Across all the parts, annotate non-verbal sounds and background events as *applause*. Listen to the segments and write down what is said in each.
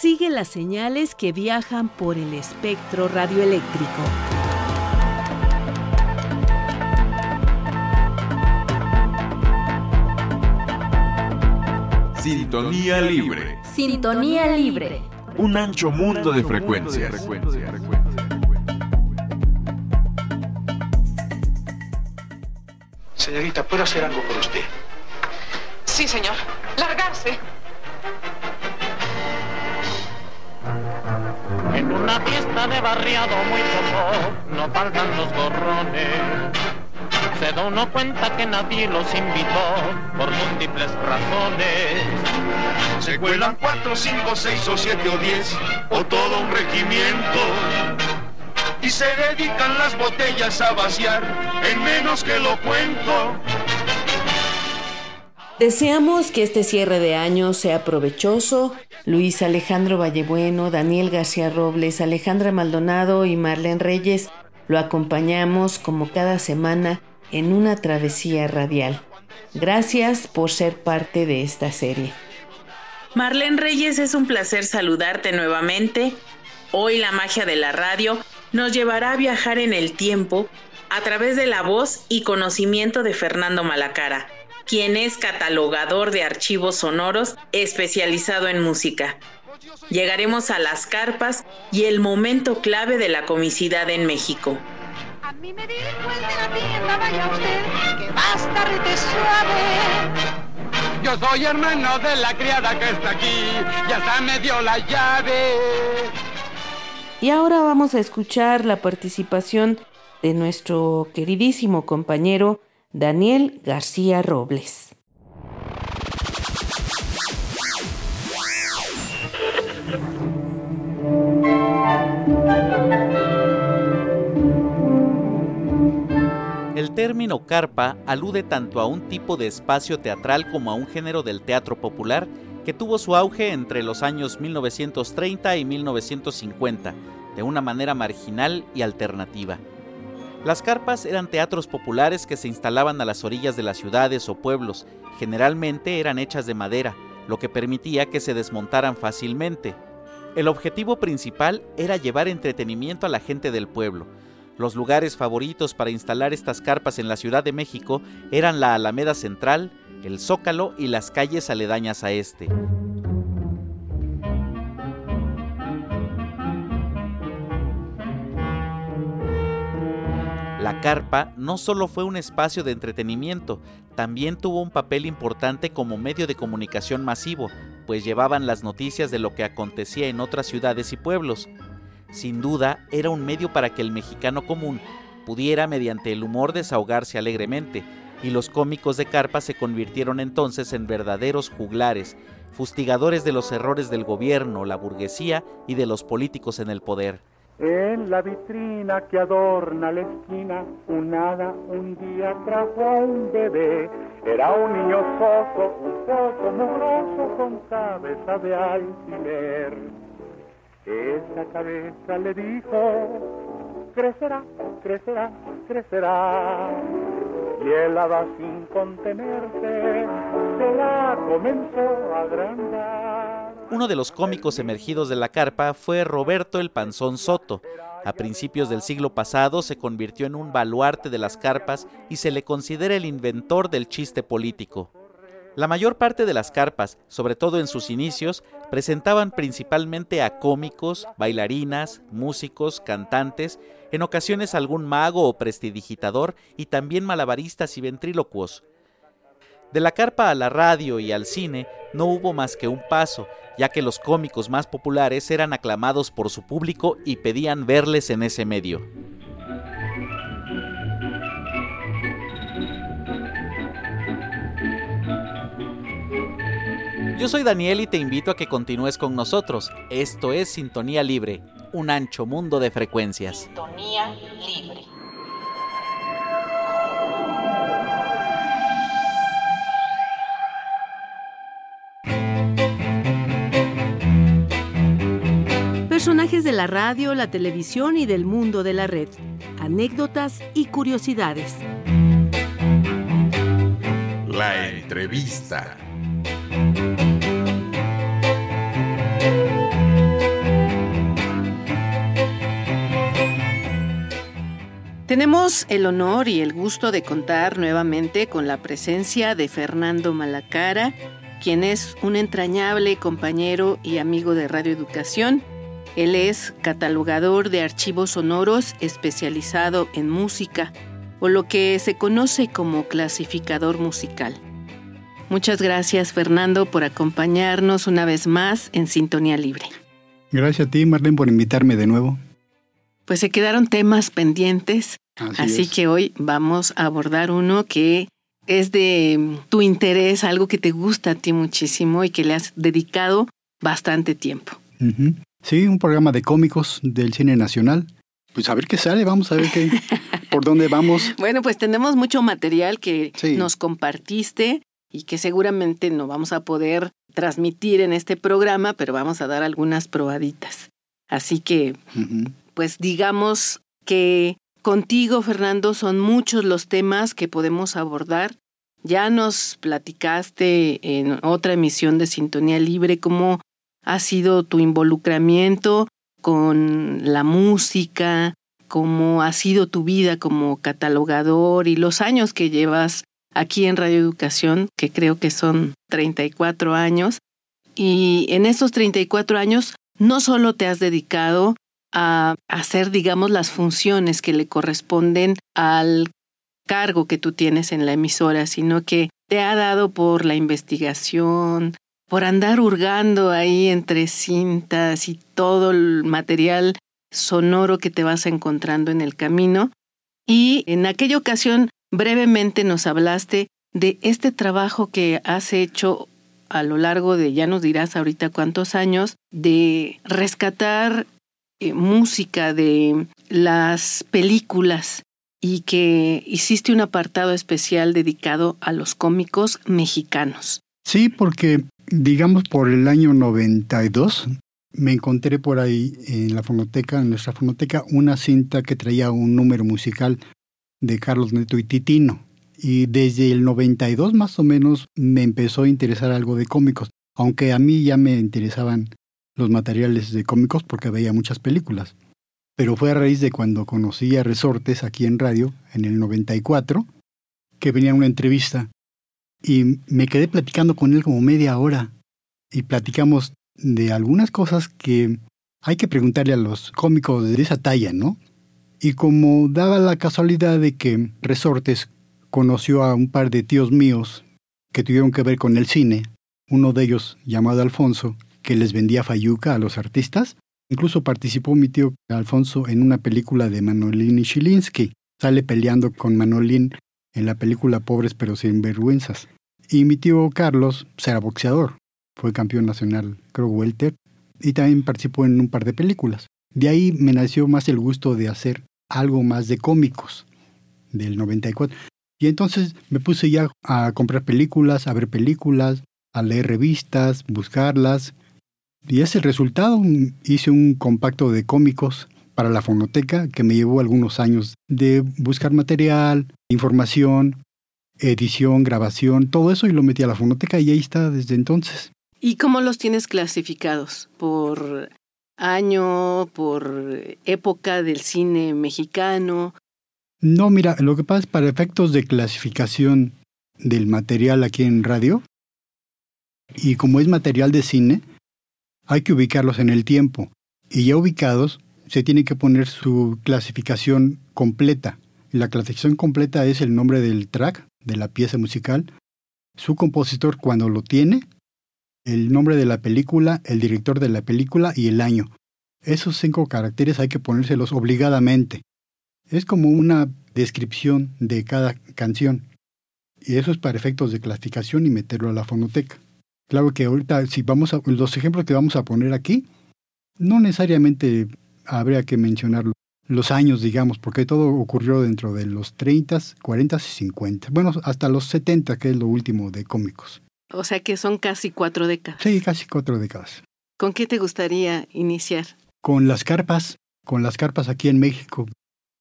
sigue las señales que viajan por el espectro radioeléctrico. Sintonía libre. Sintonía libre. Un ancho mundo de frecuencias. Señorita, ¿puedo hacer algo por usted? Sí, señor. Largarse. Una fiesta de barriado muy poco, no faltan los gorrones. Se da uno cuenta que nadie los invitó por múltiples razones. Se cuelan cuatro, cinco, seis o siete o diez, o todo un regimiento. Y se dedican las botellas a vaciar en menos que lo cuento. Deseamos que este cierre de año sea provechoso. Luis Alejandro Vallebueno, Daniel García Robles, Alejandra Maldonado y Marlene Reyes lo acompañamos como cada semana en una travesía radial. Gracias por ser parte de esta serie. Marlene Reyes, es un placer saludarte nuevamente. Hoy la magia de la radio nos llevará a viajar en el tiempo a través de la voz y conocimiento de Fernando Malacara, quien es catalogador de archivos sonoros especializado en música. Llegaremos a las carpas y el momento clave de la comicidad en México. A mí me dijo el de la tienda, vaya usted, que basta rete suave. Yo soy hermano de la criada que está aquí, ya hasta me dio la llave. Y ahora vamos a escuchar la participación de nuestro queridísimo compañero Daniel García Robles. El término carpa alude tanto a un tipo de espacio teatral como a un género del teatro popular que tuvo su auge entre los años 1930 y 1950, de una manera marginal y alternativa. Las carpas eran teatros populares que se instalaban a las orillas de las ciudades o pueblos, generalmente eran hechas de madera, lo que permitía que se desmontaran fácilmente. El objetivo principal era llevar entretenimiento a la gente del pueblo, los lugares favoritos para instalar estas carpas en la Ciudad de México eran la Alameda Central, el Zócalo y las calles aledañas a este. La carpa no solo fue un espacio de entretenimiento, también tuvo un papel importante como medio de comunicación masivo, pues llevaban las noticias de lo que acontecía en otras ciudades y pueblos. Sin duda, era un medio para que el mexicano común pudiera mediante el humor desahogarse alegremente, y los cómicos de carpa se convirtieron entonces en verdaderos juglares, fustigadores de los errores del gobierno, la burguesía y de los políticos en el poder. En la vitrina que adorna la esquina, un hada un día trajo a un bebé. Era un niño soso, un poco mugroso, con cabeza de alfiler. Esa cabeza le dijo, crecerá, crecerá, crecerá. Y el hada sin contenerse Uno de los cómicos emergidos de la carpa fue Roberto el Panzón Soto. A principios del siglo pasado se convirtió en un baluarte de las carpas y se le considera el inventor del chiste político. La mayor parte de las carpas, sobre todo en sus inicios, presentaban principalmente a cómicos, bailarinas, músicos, cantantes, en ocasiones algún mago o prestidigitador y también malabaristas y ventrílocuos. De la carpa a la radio y al cine no hubo más que un paso, ya que los cómicos más populares eran aclamados por su público y pedían verles en ese medio. Yo soy Daniel y te invito a que continúes con nosotros. Esto es Sintonía Libre, un ancho mundo de frecuencias. Sintonía Libre. Personajes de la radio, la televisión y del mundo de la red. Anécdotas y curiosidades. La entrevista. Tenemos el honor y el gusto de contar nuevamente con la presencia de Fernando Malacara, quien es un entrañable compañero y amigo de Radio Educación él es catalogador de archivos sonoros especializado en música, o lo que se conoce como clasificador musical. Muchas gracias Fernando por acompañarnos una vez más en Sintonía Libre. Gracias a ti Marlene por invitarme de nuevo. Pues se quedaron temas pendientes, así, que hoy vamos a abordar uno que es de tu interés, algo que te gusta a ti muchísimo y que le has dedicado bastante tiempo. Sí, un programa de cómicos del cine nacional. Pues a ver qué sale, vamos a ver qué, *laughs* por dónde vamos. Bueno, pues tenemos mucho material que nos compartiste y que seguramente no vamos a poder transmitir en este programa, pero vamos a dar algunas probaditas. Así que, pues digamos que contigo, Fernando, son muchos los temas que podemos abordar. Ya nos platicaste en otra emisión de Sintonía Libre cómo ha sido tu involucramiento con la música, cómo ha sido tu vida como catalogador y los años que llevas aquí en Radio Educación, que creo que son 34 años. Y en estos 34 años no solo te has dedicado a hacer, digamos, las funciones que le corresponden al cargo que tú tienes en la emisora, sino que te ha dado por la investigación, por andar hurgando ahí entre cintas y todo el material sonoro que te vas encontrando en el camino. Y en aquella ocasión brevemente nos hablaste de este trabajo que has hecho a lo largo de, ya nos dirás ahorita cuántos años, de rescatar eh, música de las películas y que hiciste un apartado especial dedicado a los cómicos mexicanos. Sí, porque digamos por el año 92 me encontré por ahí en la fonoteca, en nuestra fonoteca, una cinta que traía un número musical de Carlos Neto y Titino. Y desde el 92 más o menos me empezó a interesar algo de cómicos, aunque a mí ya me interesaban los materiales de cómicos porque veía muchas películas. Pero fue a raíz de cuando conocí a Resortes aquí en radio, en el 94, que venía una entrevista y me quedé platicando con él como media hora y platicamos de algunas cosas que hay que preguntarle a los cómicos de esa talla, ¿no? Y como daba la casualidad de que Resortes conoció a un par de tíos míos que tuvieron que ver con el cine, uno de ellos llamado Alfonso, que les vendía fayuca a los artistas. Incluso participó mi tío Alfonso en una película de Manolín y Chilinsky. Sale peleando con Manolín en la película Pobres pero sin vergüenzas. Y mi tío Carlos pues, era boxeador. Fue campeón nacional, creo, welter. Y también participó en un par de películas. De ahí me nació más el gusto de hacer algo más de cómicos del 94. Y entonces me puse ya a comprar películas, a ver películas, a leer revistas, buscarlas. Y ese resultado. Hice un compacto de cómicos para la fonoteca que me llevó algunos años de buscar material, información, edición, grabación, todo eso y lo metí a la fonoteca y ahí está desde entonces. ¿Y cómo los tienes clasificados? ¿Por año, por época del cine mexicano? No, mira, lo que pasa es para efectos de clasificación del material aquí en radio, y como es material de cine, hay que ubicarlos en el tiempo. Y ya ubicados, se tiene que poner su clasificación completa. La clasificación completa es el nombre del track, de la pieza musical, su compositor cuando lo tiene, el nombre de la película, el director de la película y el año. Esos cinco caracteres hay que ponérselos obligadamente. Es como una descripción de cada canción. Y eso es para efectos de clasificación y meterlo a la fonoteca. Claro que ahorita, si vamos a, los ejemplos que vamos a poner aquí, no necesariamente habría que mencionar los años, digamos, porque todo ocurrió dentro de los 30, 40 y 50. Bueno, hasta los 70, que es lo último de cómicos. O sea que son casi cuatro décadas. Sí, casi cuatro décadas. ¿Con qué te gustaría iniciar? Con las carpas, con las carpas aquí en México.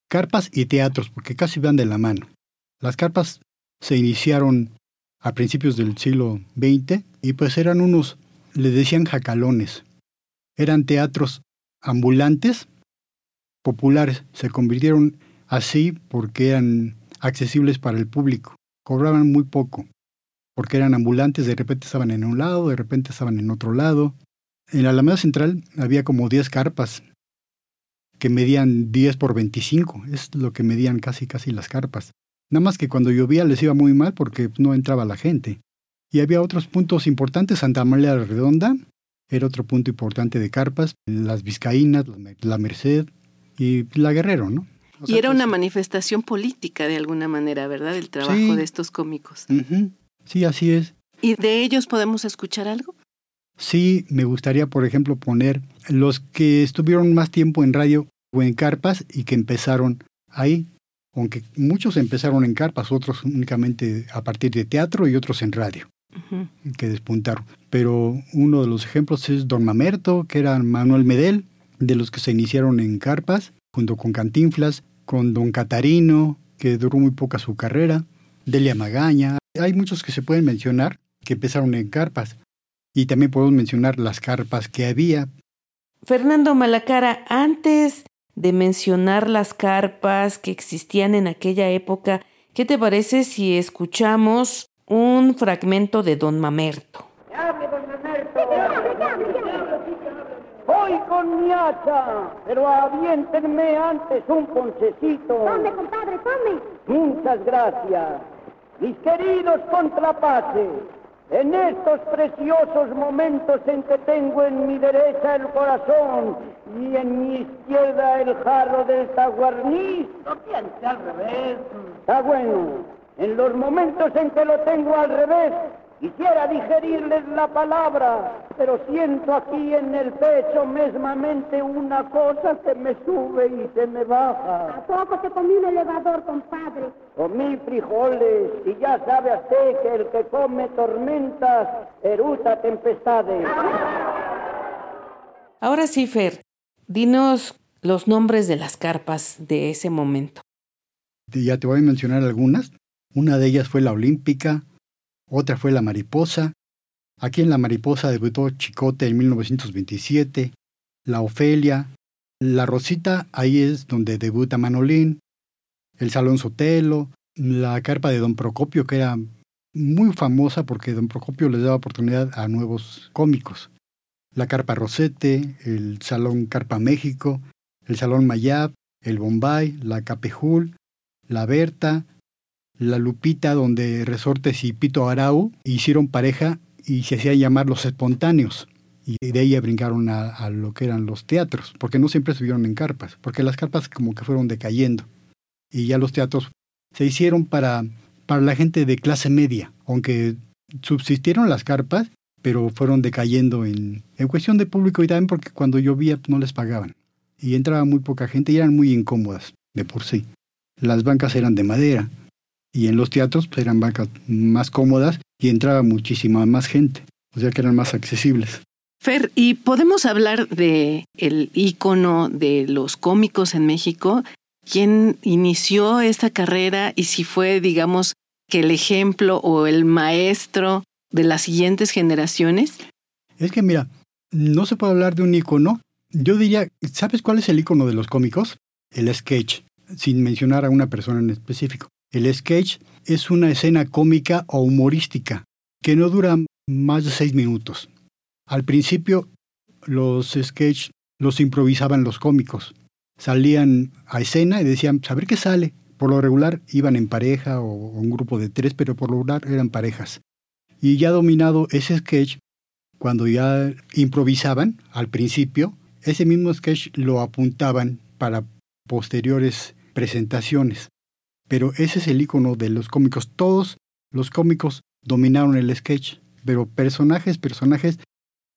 Carpas y teatros, porque casi van de la mano. Las carpas se iniciaron a principios del siglo XX y pues eran unos, le decían jacalones. Eran teatros ambulantes, populares, se convirtieron así porque eran accesibles para el público. Cobraban muy poco, porque eran ambulantes, de repente estaban en un lado, de repente estaban en otro lado. En la Alameda Central había como 10 carpas que medían 10 por 25, es lo que medían casi casi las carpas. Nada más que cuando llovía les iba muy mal porque no entraba la gente. Y había otros puntos importantes, Santa María Redonda era otro punto importante de carpas, las Vizcaínas, la Merced y la Guerrero, ¿no? y era una manifestación política de alguna manera, ¿verdad? El trabajo de estos cómicos. Sí, así es. ¿Y de ellos podemos escuchar algo? Sí, me gustaría, por ejemplo, poner los que estuvieron más tiempo en radio o en carpas y que empezaron ahí. Aunque muchos empezaron en carpas, otros únicamente a partir de teatro y otros en radio, que despuntaron. Pero uno de los ejemplos es Don Mamerto, que era Manuel Medel, de los que se iniciaron en carpas, junto con Cantinflas, con Don Catarino, que duró muy poca su carrera, Delia Magaña. Hay muchos que se pueden mencionar que empezaron en carpas. Y también podemos mencionar las carpas que había. Fernando Malacara, antes de mencionar las carpas que existían en aquella época, ¿qué te parece si escuchamos un fragmento de Don Mamerto? Con mi hacha, pero aviéntenme antes un ponchecito. Tome, compadre, tome. Muchas gracias. Mis queridos contrapases, en estos preciosos momentos en que tengo en mi derecha el corazón y en mi izquierda el jarro del taguarniz. No piense al revés. Está bueno. En los momentos en que lo tengo al revés, Quisiera digerirles la palabra, pero siento aquí en el pecho mesmamente una cosa que me sube y se me baja. ¿A poco te comí un elevador, compadre? Comí frijoles y ya sabe usted que el que come tormentas eruta tempestades. Ahora sí, Fer, dinos los nombres de las carpas de ese momento. Ya te voy a mencionar algunas. Una de ellas fue la Olímpica, otra fue La Mariposa. Aquí en La Mariposa debutó Chicote en 1927, La Ofelia, La Rosita, ahí es donde debuta Manolín, El Salón Sotelo, la carpa de Don Procopio, que era muy famosa porque Don Procopio les daba oportunidad a nuevos cómicos. La carpa Rosete, el Salón Carpa México, el Salón Mayab, el Bombay, la Capejul, la Berta, la Lupita, donde Resortes y Pito Arau hicieron pareja y se hacían llamar los espontáneos. Y de ahí brincaron a, lo que eran los teatros, porque no siempre estuvieron en carpas, porque las carpas como que fueron decayendo. Y ya los teatros se hicieron para, para la gente de clase media, aunque subsistieron las carpas, pero fueron decayendo en, en cuestión de público y también porque cuando llovía no les pagaban. Y entraba muy poca gente y eran muy incómodas de por sí. Las bancas eran de madera, y en los teatros pues, eran bancas más cómodas y entraba muchísima más gente, o sea que eran más accesibles. Fer, ¿y podemos hablar de el ícono de los cómicos en México? ¿Quién inició esta carrera y si fue, digamos, que el ejemplo o el maestro de las siguientes generaciones? Es que mira, no se puede hablar de un ícono. Yo diría, ¿sabes cuál es el ícono de los cómicos? El sketch, sin mencionar a una persona en específico. El sketch es una escena cómica o humorística que no dura más de seis minutos. Al principio, los sketches los improvisaban los cómicos. Salían a escena y decían, a ver qué sale. Por lo regular iban en pareja o un grupo de tres, pero por lo regular eran parejas. Y ya dominado ese sketch, cuando ya improvisaban al principio, ese mismo sketch lo apuntaban para posteriores presentaciones. Pero ese es el icono de los cómicos. Todos los cómicos dominaron el sketch, pero personajes, personajes,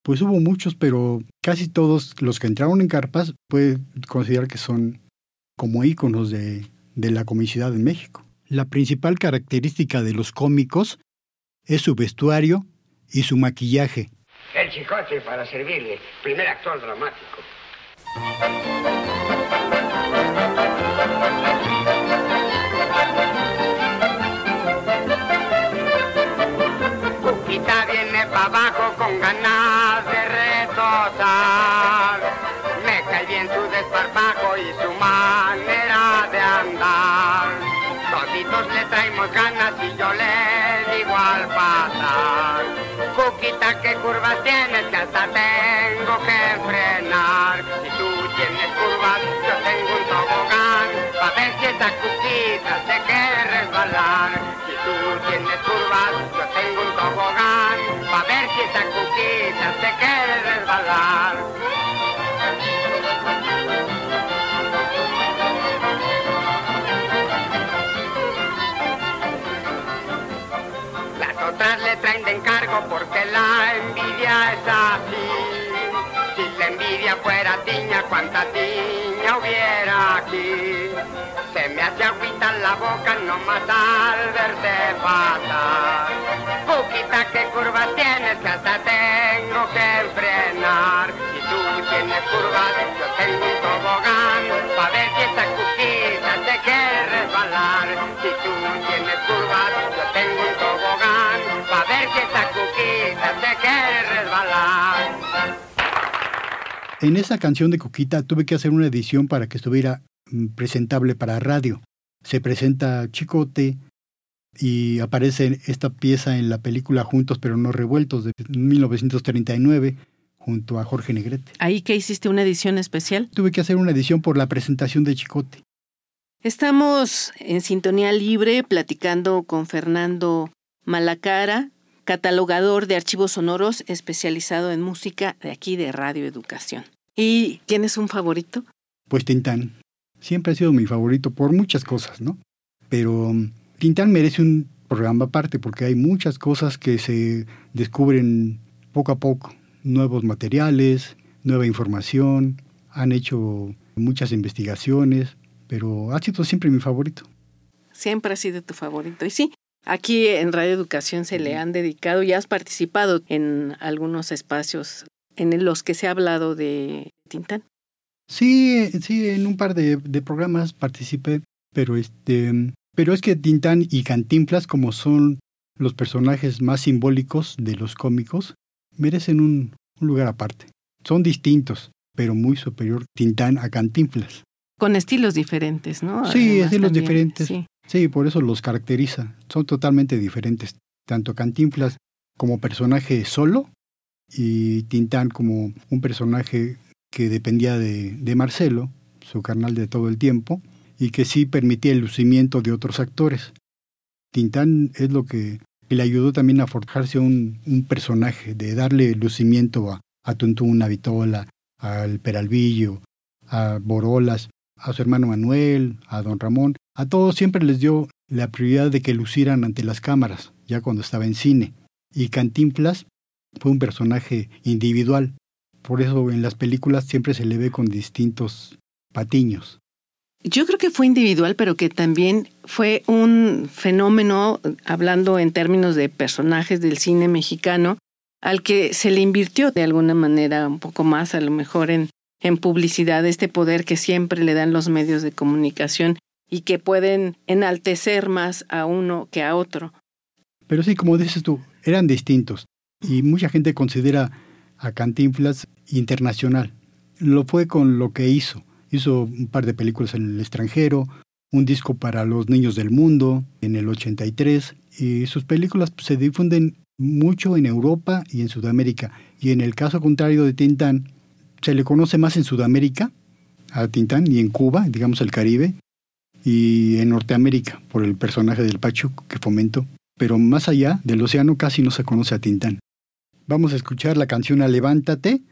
pues hubo muchos, pero casi todos los que entraron en carpas puede considerar que son como íconos de, de la comicidad en México. La principal característica de los cómicos es su vestuario y su maquillaje. El chicote para servirle, primer actor dramático. con ganas de retozar. Me cae bien su desparpajo y su manera de andar. Toditos le traemos ganas y yo le digo al pasar. Cuquita, qué curvas tienes que hasta tengo que frenar. Si tú tienes curvas, esa cuquita se quiere resbalar. Si tú tienes curvas, yo tengo un tobogán. Pa' ver si esa cuquita se quiere resbalar. Las otras le traen de encargo porque la envidia es así. Envidia fuera tiña, cuánta tiña hubiera aquí. Se me hace agüita la boca nomás al verte pasar. Cuquita, ¿qué curvas tienes? Que hasta tengo que frenar. Si tú tienes curvas, yo tengo un tobogán. Pa' ver si esta cuquita se quiere resbalar. Si tú tienes curvas, yo tengo un tobogán. Pa' ver si esta cuquita se quiere resbalar. En esa canción de Cuquita tuve que hacer una edición para que estuviera mm, presentable para radio. Se presenta Chicote y aparece esta pieza en la película Juntos pero no revueltos de 1939 junto a Jorge Negrete. ¿Ahí que hiciste una edición especial? Tuve que hacer una edición por la presentación de Chicote. Estamos en sintonía libre platicando con Fernando Malacara, catalogador de archivos sonoros especializado en música de aquí de Radio Educación. ¿Y tienes un favorito? Pues Tintán. Siempre ha sido mi favorito por muchas cosas, ¿no? Pero um, Tintán merece un programa aparte porque hay muchas cosas que se descubren poco a poco. Nuevos materiales, nueva información, han hecho muchas investigaciones, pero ha sido siempre mi favorito. Siempre ha sido tu favorito. Y sí, aquí en Radio Educación se le han dedicado y has participado en algunos espacios en los que se ha hablado de Tintán. Sí, sí, en un par de, de programas participé, pero este, pero es que Tintán y Cantinflas, como son los personajes más simbólicos de los cómicos, merecen un, un lugar aparte. Son distintos, pero muy superior Tintán a Cantinflas. Con estilos diferentes, ¿no? Sí, Además, estilos también, diferentes. sí. Sí, por eso los caracteriza. Son totalmente diferentes. Tanto Cantinflas como personaje solo y Tintán como un personaje que dependía de, de Marcelo, su carnal de todo el tiempo, y que sí permitía el lucimiento de otros actores. Tintán es lo que le ayudó también a forjarse un, personaje, de darle lucimiento a, a Tuntún, a al Peralvillo, a Borolas, a su hermano Manuel, a don Ramón, a todos siempre les dio la prioridad de que lucieran ante las cámaras, ya cuando estaba en cine. Y Cantinflas fue un personaje individual, por eso en las películas siempre se le ve con distintos patiños. Yo creo que fue individual, pero que también fue un fenómeno, hablando en términos de personajes del cine mexicano, al que se le invirtió de alguna manera un poco más, a lo mejor en, en publicidad, este poder que siempre le dan los medios de comunicación y que pueden enaltecer más a uno que a otro. Pero sí, como dices tú, eran distintos y mucha gente considera a Cantinflas internacional. Lo fue con lo que hizo. Hizo un par de películas en el extranjero, un disco para los niños del mundo en el 83 y sus películas se difunden mucho en Europa y en Sudamérica. Y en el caso contrario de Tintán, se le conoce más en Sudamérica a Tintán y en Cuba, digamos el Caribe, y en Norteamérica por el personaje del Pacho que fomentó. Pero más allá del océano casi no se conoce a Tintán. Vamos a escuchar la canción a Levántate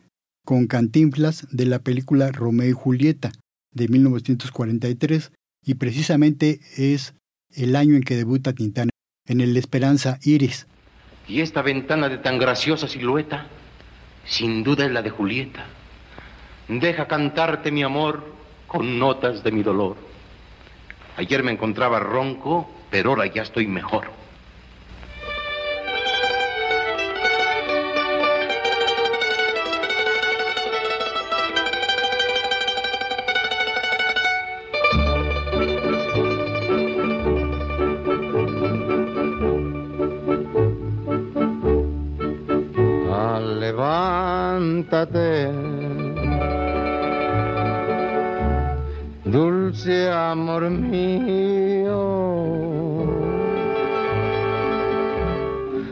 con Cantinflas de la película Romeo y Julieta de 1943 y precisamente es el año en que debuta Tintán en el Esperanza Iris. Y esta ventana de tan graciosa silueta, sin duda es la de Julieta. Deja cantarte mi amor con notas de mi dolor. Ayer me encontraba ronco, pero ahora ya estoy mejor. Ah, levántate, dulce amor mío,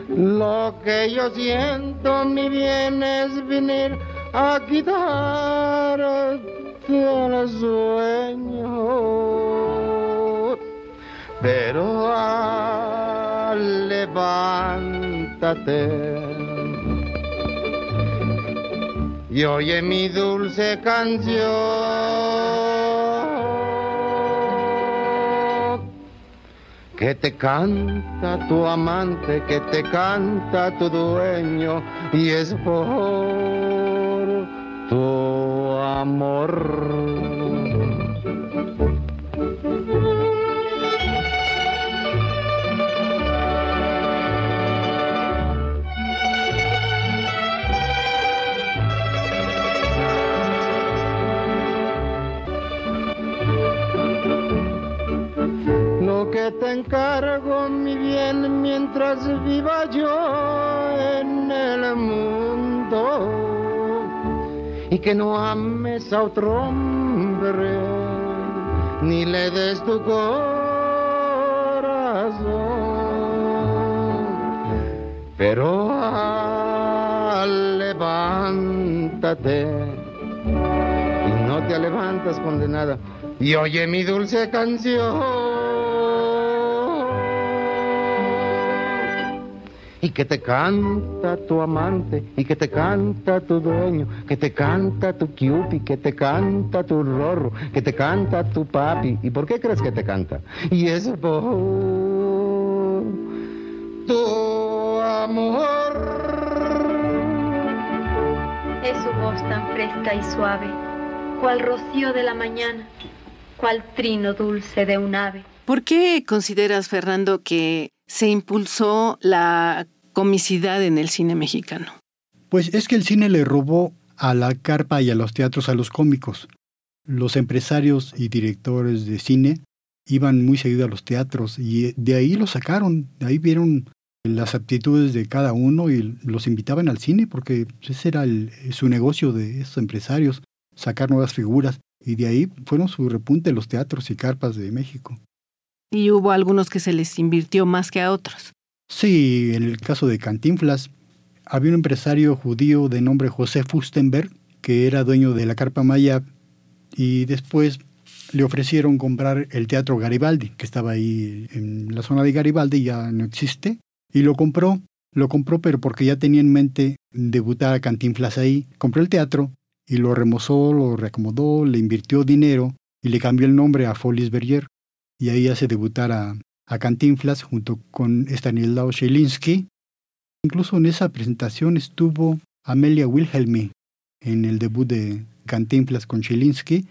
Lo que yo siento, mi bien, es venir a quitarte el sueño. Pero levántate. Y oye mi dulce canción que te canta tu amante, que te canta tu dueño y es por tu amor. Encargo, mi bien, mientras viva yo en el mundo. Y que no ames a otro hombre, ni le des tu corazón. Pero levántate y no te levantas condenada. Y oye mi dulce canción. Y que te canta tu amante y que te canta tu dueño, que te canta tu Cupid, que te canta tu rorro, que te canta tu papi. ¿Y por qué crees que te canta? Y es por tu amor. Es su voz tan fresca y suave, cual rocío de la mañana, cual trino dulce de un ave. ¿Por qué consideras, Fernando, que se impulsó la comicidad en el cine mexicano? Pues es que el cine le robó a la carpa y a los teatros a los cómicos. Los empresarios y directores de cine iban muy seguido a los teatros y de ahí lo sacaron, de ahí vieron las aptitudes de cada uno y los invitaban al cine porque ese era su negocio de esos empresarios, sacar nuevas figuras y de ahí fueron su repunte los teatros y carpas de México y hubo algunos que se les invirtió más que a otros. Sí, en el caso de Cantinflas, había un empresario judío de nombre José Fustenberg, que era dueño de la Carpa Maya, y después le ofrecieron comprar el Teatro Garibaldi, que estaba ahí en la zona de Garibaldi, ya no existe, y lo compró. Lo compró, pero porque ya tenía en mente debutar a Cantinflas ahí. Compró el teatro y lo remozó, lo reacomodó, le invirtió dinero y le cambió el nombre a Folis Berger y ahí hace debutar a, Cantinflas junto con Stanislao Shelinski. Incluso en esa presentación estuvo Amelia Wilhelmi en el debut de Cantinflas con Shelinski.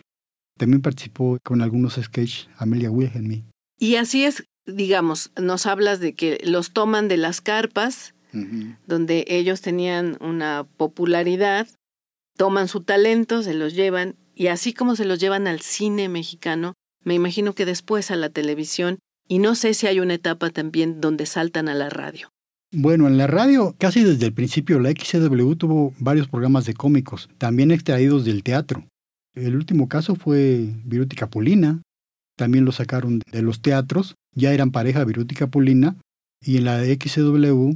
También participó con algunos sketches Amelia Wilhelmi. Y así es, digamos, nos hablas de que los toman de las carpas, donde ellos tenían una popularidad, toman su talento, se los llevan, y así como se los llevan al cine mexicano, me imagino que después a la televisión y no sé si hay una etapa también donde saltan a la radio. Bueno, en la radio casi desde el principio la XCW tuvo varios programas de cómicos, también extraídos del teatro. El último caso fue Viruti Capulina, también lo sacaron de los teatros, ya eran pareja Viruti Capulina, y en la XCW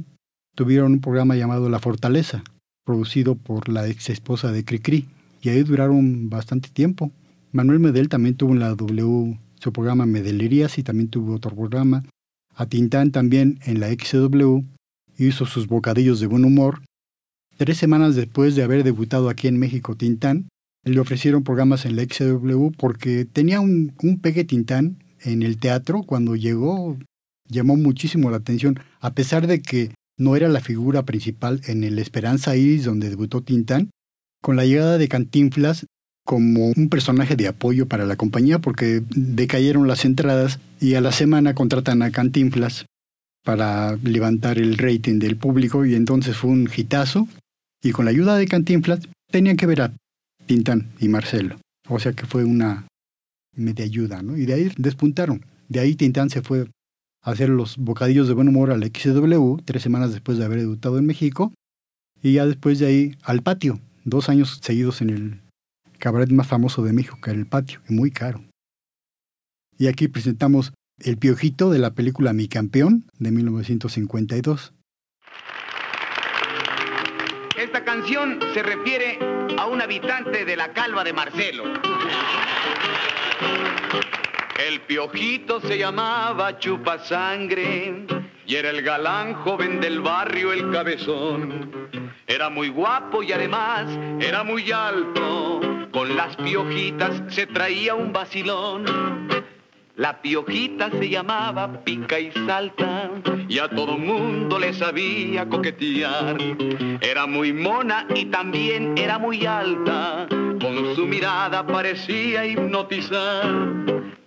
tuvieron un programa llamado La Fortaleza, producido por la ex esposa de Cricri, y ahí duraron bastante tiempo. Manuel Medel también tuvo en la W su programa Medelerías y también tuvo otro programa. A Tintán también en la XW hizo sus bocadillos de buen humor. Tres semanas después de haber debutado aquí en México Tintán, le ofrecieron programas en la XW porque tenía un, un pegue Tintán en el teatro cuando llegó, llamó muchísimo la atención, a pesar de que no era la figura principal en el Esperanza Iris donde debutó Tintán. Con la llegada de Cantinflas como un personaje de apoyo para la compañía porque decayeron las entradas y a la semana contratan a Cantinflas para levantar el rating del público y entonces fue un hitazo y con la ayuda de Cantinflas tenían que ver a Tintán y Marcelo. O sea que fue una media ayuda, ¿no? Y de ahí despuntaron. De ahí Tintán se fue a hacer los bocadillos de buen humor al XW tres semanas después de haber debutado en México y ya después de ahí al patio, dos años seguidos en el cabaret más famoso de México, que era el patio, y muy caro. Y aquí presentamos El Piojito de la película Mi Campeón de 1952. Esta canción se refiere a un habitante de la calva de Marcelo. El piojito se llamaba Chupasangre y era el galán joven del barrio, el cabezón. Era muy guapo y además era muy alto. Con las piojitas se traía un vacilón. La piojita se llamaba Pica y Salta y a todo mundo le sabía coquetear. Era muy mona y también era muy alta. Con su mirada parecía hipnotizar.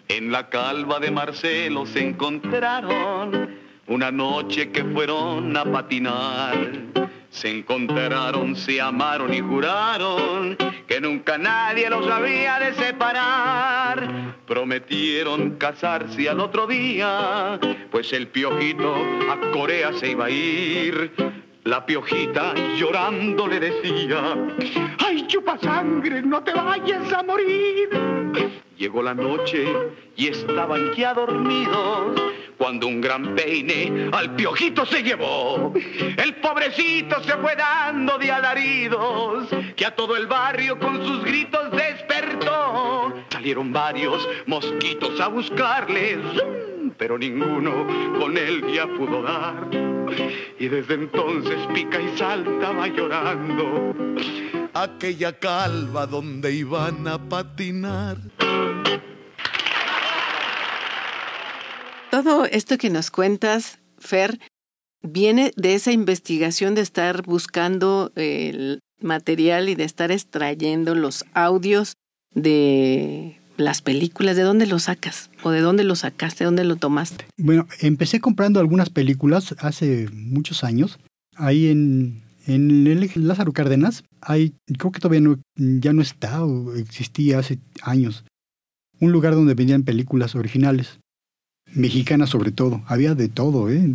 En la calva de Marcelo se encontraron una noche que fueron a patinar. Se encontraron, se amaron y juraron que nunca nadie los había de separar. Prometieron casarse al otro día, pues el piojito a Corea se iba a ir. La piojita llorando le decía, ¡ay, chupa sangre, no te vayas a morir! Llegó la noche y estaban ya dormidos cuando un gran peine al piojito se llevó. El pobrecito se fue dando de alaridos que a todo el barrio con sus gritos despertó. Salieron varios mosquitos a buscarles, pero ninguno con él ya pudo dar. Y desde entonces pica y salta va llorando aquella calva donde iban a patinar. Todo esto que nos cuentas, Fer, viene de esa investigación de estar buscando el material y de estar extrayendo los audios de las películas. ¿De dónde los sacas? ¿O de dónde los sacaste? ¿De dónde lo tomaste? Bueno, empecé comprando algunas películas hace muchos años. Ahí en, en el Lázaro Cárdenas, hay, creo que todavía no, ya no está o existía hace años, un lugar donde vendían películas originales mexicana sobre todo. Había de todo, ¿eh?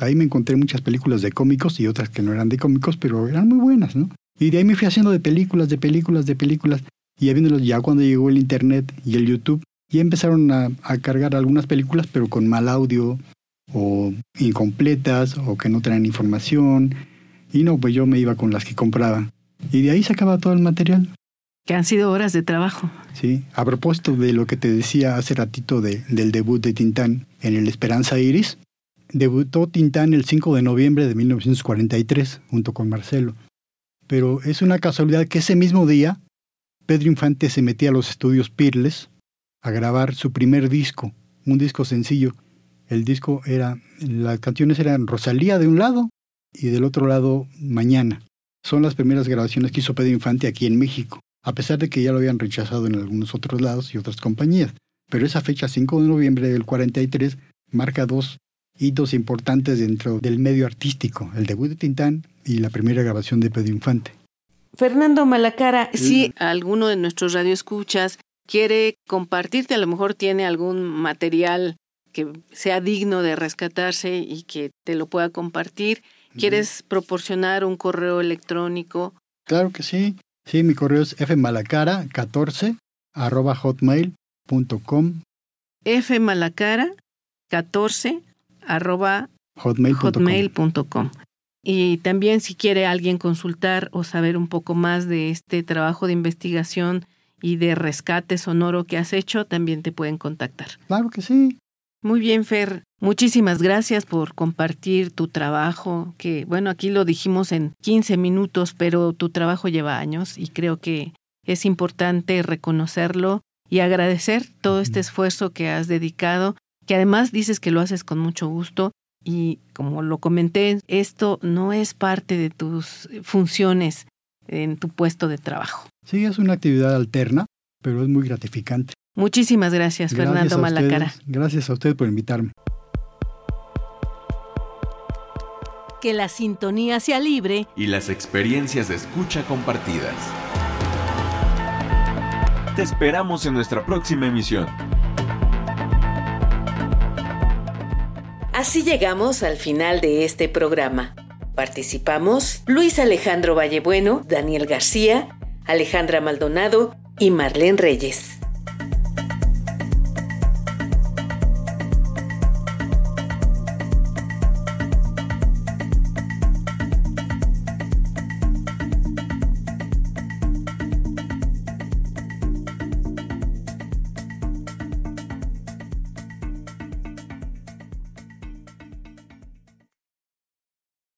Ahí me encontré muchas películas de cómicos y otras que no eran de cómicos, pero eran muy buenas, ¿no? Y de ahí me fui haciendo de películas, de películas, de películas. Y ya ya cuando llegó el Internet y el YouTube, ya empezaron a, a cargar algunas películas, pero con mal audio, o incompletas, o que no traían información. Y no, pues yo me iba con las que compraba. Y de ahí sacaba todo el material que han sido horas de trabajo. Sí, a propósito de lo que te decía hace ratito de, del debut de Tintán en el Esperanza Iris, debutó Tintán el 5 de noviembre de 1943 junto con Marcelo. Pero es una casualidad que ese mismo día Pedro Infante se metía a los estudios Pirles a grabar su primer disco, un disco sencillo. El disco era, las canciones eran Rosalía de un lado y del otro lado Mañana. Son las primeras grabaciones que hizo Pedro Infante aquí en México a pesar de que ya lo habían rechazado en algunos otros lados y otras compañías. Pero esa fecha, 5 de noviembre del 43, marca dos hitos importantes dentro del medio artístico, el debut de Tintán y la primera grabación de Pedro Infante. Fernando Malacara, si alguno de nuestros radioescuchas quiere compartirte, a lo mejor tiene algún material que sea digno de rescatarse y que te lo pueda compartir, ¿quieres proporcionar un correo electrónico? Claro que sí. Sí, mi correo es fmalacara14 arroba hotmail.com. fmalacara14 arroba hotmail.com. y también si quiere alguien consultar o saber un poco más de este trabajo de investigación y de rescate sonoro que has hecho, también te pueden contactar. Claro que sí. Muy bien, Fer. Muchísimas gracias por compartir tu trabajo, que bueno, aquí lo dijimos en 15 minutos, pero tu trabajo lleva años y creo que es importante reconocerlo y agradecer todo este esfuerzo que has dedicado, que además dices que lo haces con mucho gusto y como lo comenté, esto no es parte de tus funciones en tu puesto de trabajo. Sí, es una actividad alterna, pero es muy gratificante. Muchísimas gracias, Fernando Malacara. Gracias a usted por invitarme. Que la sintonía sea libre y las experiencias de escucha compartidas. Te esperamos en nuestra próxima emisión. Así llegamos al final de este programa. Participamos Luis Alejandro Vallebueno, Daniel García, Alejandra Maldonado y Marlene Reyes.